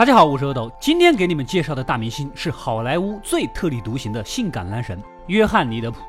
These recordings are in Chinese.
大家好，我是阿斗，今天给你们介绍的大明星是好莱坞最特立独行的性感男神约翰尼·德普。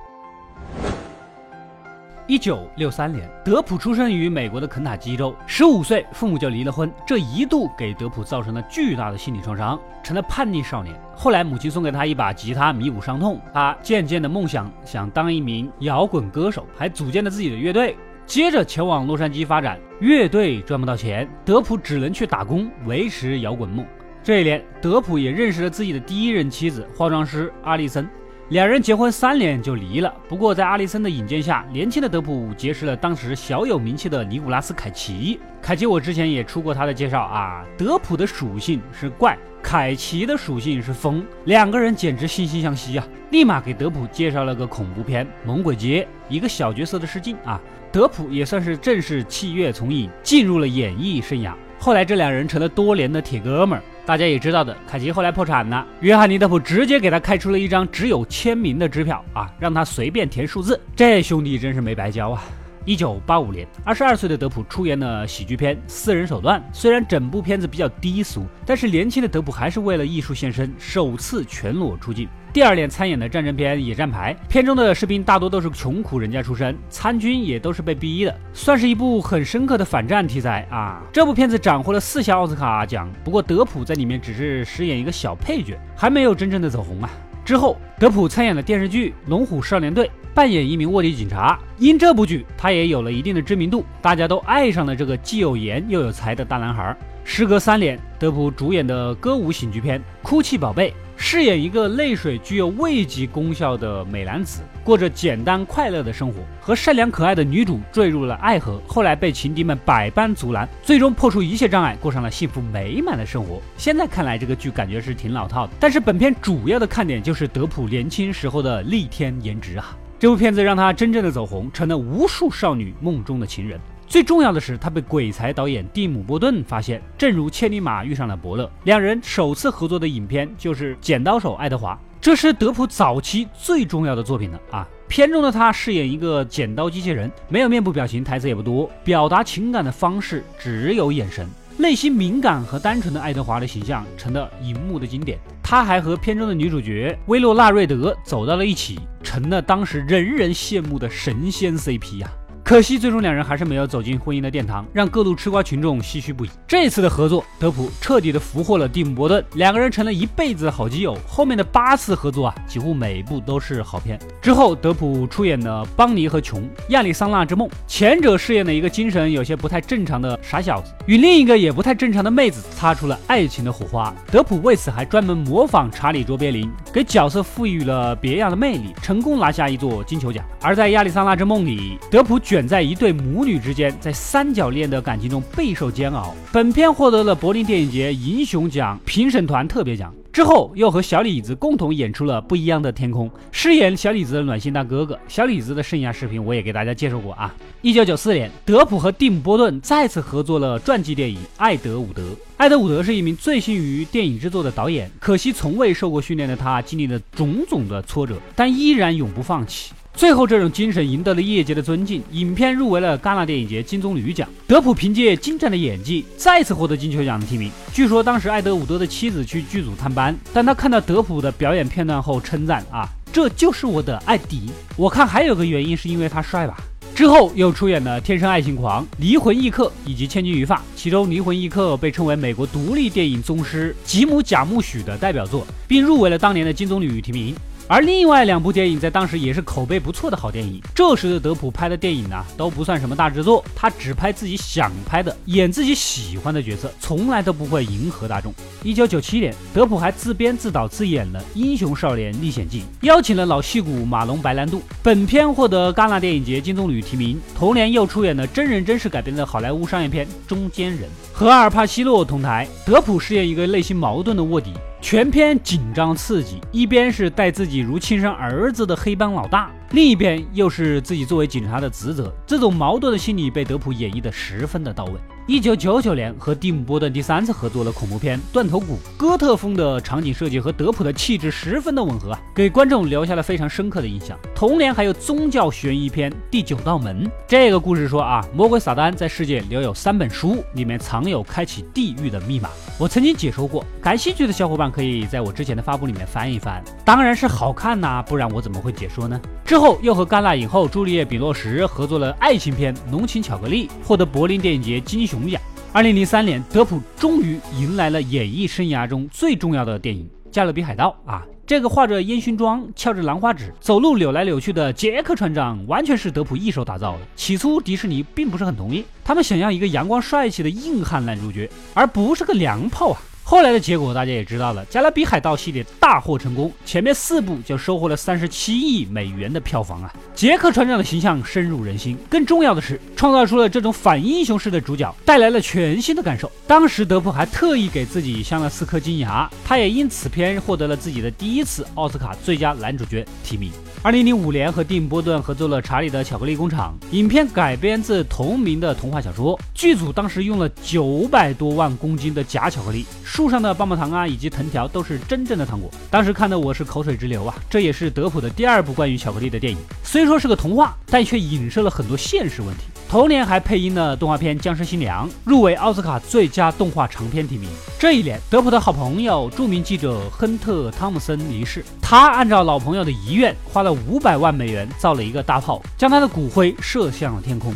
一九六三年，德普出生于美国的肯塔基州，十五岁父母就离了婚，这一度给德普造成了巨大的心理创伤，成了叛逆少年。后来母亲送给他一把吉他弥补伤痛，他渐渐的梦想想当一名摇滚歌手，还组建了自己的乐队。接着前往洛杉矶发展，乐队赚不到钱，德普只能去打工维持摇滚梦。这一年，德普也认识了自己的第一任妻子化妆师阿丽森，两人结婚三年就离了。不过在阿丽森的引荐下，年轻的德普结识了当时小有名气的尼古拉斯凯奇。凯奇我之前也出过他的介绍啊，德普的属性是怪，凯奇的属性是疯，两个人简直惺惺相惜啊！立马给德普介绍了个恐怖片《猛鬼街》，一个小角色的试镜啊。德普也算是正式弃乐从影，进入了演艺生涯。后来这两人成了多年的铁哥们儿。大家也知道的，凯奇后来破产了，约翰尼·德普直接给他开出了一张只有签名的支票啊，让他随便填数字。这兄弟真是没白交啊！一九八五年，二十二岁的德普出演了喜剧片《私人手段》，虽然整部片子比较低俗，但是年轻的德普还是为了艺术献身，首次全裸出镜。第二年参演的战争片《野战排》，片中的士兵大多都是穷苦人家出身，参军也都是被逼的，算是一部很深刻的反战题材啊。这部片子斩获了四项奥斯卡奖，不过德普在里面只是饰演一个小配角，还没有真正的走红啊。之后，德普参演了电视剧《龙虎少年队》，扮演一名卧底警察。因这部剧，他也有了一定的知名度，大家都爱上了这个既有颜又有才的大男孩。时隔三年，德普主演的歌舞喜剧片《哭泣宝贝》。饰演一个泪水具有慰藉功效的美男子，过着简单快乐的生活，和善良可爱的女主坠入了爱河，后来被情敌们百般阻拦，最终破除一切障碍，过上了幸福美满的生活。现在看来，这个剧感觉是挺老套的，但是本片主要的看点就是德普年轻时候的逆天颜值啊！这部片子让他真正的走红，成了无数少女梦中的情人。最重要的是，他被鬼才导演蒂姆·波顿发现，正如千里马遇上了伯乐，两人首次合作的影片就是《剪刀手爱德华》，这是德普早期最重要的作品了啊！片中的他饰演一个剪刀机器人，没有面部表情，台词也不多，表达情感的方式只有眼神，内心敏感和单纯的爱德华的形象成了荧幕的经典。他还和片中的女主角薇洛娜·瑞德走到了一起，成了当时人人羡慕的神仙 CP 呀！可惜，最终两人还是没有走进婚姻的殿堂，让各路吃瓜群众唏嘘不已。这次的合作，德普彻底的俘获了蒂姆·伯顿，两个人成了一辈子的好基友。后面的八次合作啊，几乎每一部都是好片。之后，德普出演了《邦尼和琼》《亚利桑那之梦》，前者饰演了一个精神有些不太正常的傻小子，与另一个也不太正常的妹子擦出了爱情的火花。德普为此还专门模仿查理·卓别林，给角色赋予了别样的魅力，成功拿下一座金球奖。而在《亚利桑那之梦》里，德普卷。在一对母女之间，在三角恋的感情中备受煎熬。本片获得了柏林电影节银熊奖评审团特别奖。之后又和小李子共同演出了《不一样的天空》，饰演小李子的暖心大哥哥。小李子的生涯视频我也给大家介绍过啊。一九九四年，德普和蒂姆·波顿再次合作了传记电影《艾德伍德》。艾德伍德是一名醉心于电影制作的导演，可惜从未受过训练的他，经历了种种的挫折，但依然永不放弃。最后，这种精神赢得了业界的尊敬，影片入围了戛纳电影节金棕榈奖。德普凭借精湛的演技，再次获得金球奖的提名。据说当时艾德伍德的妻子去剧组探班，但他看到德普的表演片段后称赞：“啊，这就是我的艾迪。”我看还有个原因是因为他帅吧。之后又出演了《天生爱情狂》《离魂异客》以及《千钧一发》，其中《离魂异客》被称为美国独立电影宗师吉姆·贾木许的代表作，并入围了当年的金棕榈提名。而另外两部电影在当时也是口碑不错的好电影。这时的德普拍的电影呢，都不算什么大制作，他只拍自己想拍的，演自己喜欢的角色，从来都不会迎合大众。一九九七年，德普还自编自导自演了《英雄少年历险记》，邀请了老戏骨马龙白兰度。本片获得戛纳电影节金棕榈提名。同年又出演了真人真事改编的好莱坞商业片《中间人》，和阿尔帕西诺同台。德普饰演一个内心矛盾的卧底。全篇紧张刺激，一边是待自己如亲生儿子的黑帮老大，另一边又是自己作为警察的职责，这种矛盾的心理被德普演绎的十分的到位。一九九九年和蒂姆·波顿第三次合作了恐怖片《断头谷》，哥特风的场景设计和德普的气质十分的吻合，给观众留下了非常深刻的印象。同年还有宗教悬疑片《第九道门》，这个故事说啊，魔鬼撒旦在世界留有三本书，里面藏有开启地狱的密码。我曾经解说过，感兴趣的小伙伴可以在我之前的发布里面翻一翻。当然是好看呐，不然我怎么会解说呢？之后又和戛纳影后朱丽叶·比诺什合作了爱情片《浓情巧克力》，获得柏林电影节金熊奖。二零零三年，德普终于迎来了演艺生涯中最重要的电影《加勒比海盗》啊！这个画着烟熏妆、翘着兰花指、走路扭来扭去的杰克船长，完全是德普一手打造的。起初，迪士尼并不是很同意，他们想要一个阳光帅气的硬汉男主角，而不是个娘炮啊！后来的结果大家也知道了，《加勒比海盗》系列大获成功，前面四部就收获了三十七亿美元的票房啊！杰克船长的形象深入人心，更重要的是创造出了这种反英雄式的主角，带来了全新的感受。当时德普还特意给自己镶了四颗金牙，他也因此片获得了自己的第一次奥斯卡最佳男主角提名。二零零五年和蒂姆·波顿合作了《查理的巧克力工厂》，影片改编自同名的童话小说。剧组当时用了九百多万公斤的假巧克力，树上的棒棒糖啊，以及藤条都是真正的糖果。当时看的我是口水直流啊！这也是德普的第二部关于巧克力的电影，虽说是个童话，但却影射了很多现实问题。同年还配音了动画片《僵尸新娘》，入围奥斯卡最佳动画长片提名。这一年，德普的好朋友、著名记者亨特·汤姆森离世，他按照老朋友的遗愿，花了五百万美元造了一个大炮，将他的骨灰射向了天空。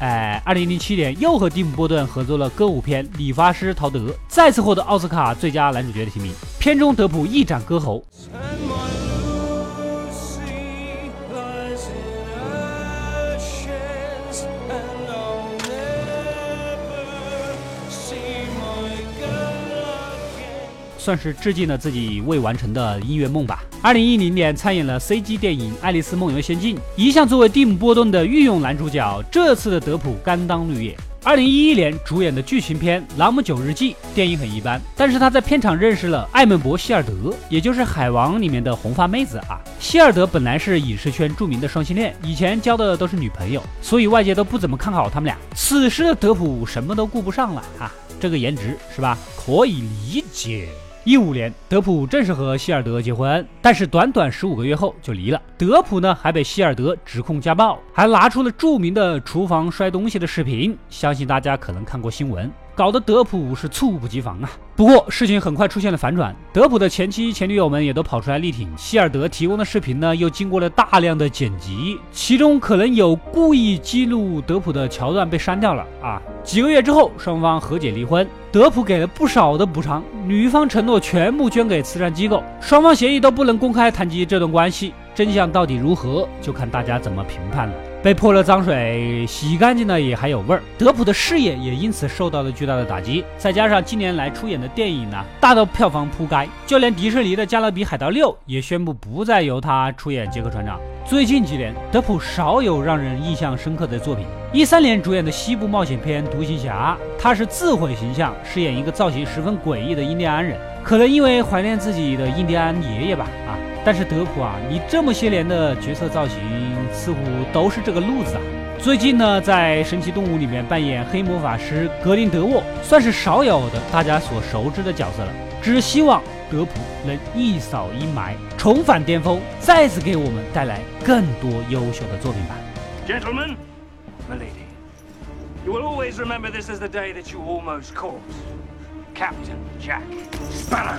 哎，二零零七年又和蒂姆·波顿合作了歌舞片《理发师陶德》，再次获得奥斯卡最佳男主角的提名。片中德普一展歌喉。算是致敬了自己未完成的音乐梦吧。二零一零年参演了 CG 电影《爱丽丝梦游仙境》，一向作为蒂姆·波顿的御用男主角，这次的德普甘当绿叶。二零一一年主演的剧情片《朗姆九日记》，电影很一般，但是他在片场认识了艾蒙博·希尔德，也就是《海王》里面的红发妹子啊。希尔德本来是影视圈著名的双性恋，以前交的都是女朋友，所以外界都不怎么看好他们俩。此时的德普什么都顾不上了啊，这个颜值是吧？可以理解。一五年，德普正式和希尔德结婚，但是短短十五个月后就离了。德普呢，还被希尔德指控家暴，还拿出了著名的厨房摔东西的视频，相信大家可能看过新闻。搞得德普是猝不及防啊！不过事情很快出现了反转，德普的前妻、前女友们也都跑出来力挺。希尔德提供的视频呢，又经过了大量的剪辑，其中可能有故意激怒德普的桥段被删掉了啊！几个月之后，双方和解离婚，德普给了不少的补偿，女方承诺全部捐给慈善机构，双方协议都不能公开谈及这段关系。真相到底如何，就看大家怎么评判了。被泼了脏水，洗干净了也还有味儿。德普的事业也因此受到了巨大的打击。再加上近年来出演的电影呢，大到票房扑街，就连迪士尼的《加勒比海盗六》也宣布不再由他出演杰克船长。最近几年，德普少有让人印象深刻的作品。一三年主演的西部冒险片《独行侠》，他是自毁形象，饰演一个造型十分诡异的印第安人，可能因为怀念自己的印第安爷爷吧，啊。但是德普啊，你这么些年的角色造型似乎都是这个路子啊。最近呢，在《神奇动物》里面扮演黑魔法师格林德沃，算是少有的大家所熟知的角色了。只希望德普能一扫阴霾，重返巅峰，再次给我们带来更多优秀的作品吧。Gentlemen, my lady, you will always remember this as the day that you almost caught Captain Jack Sparrow.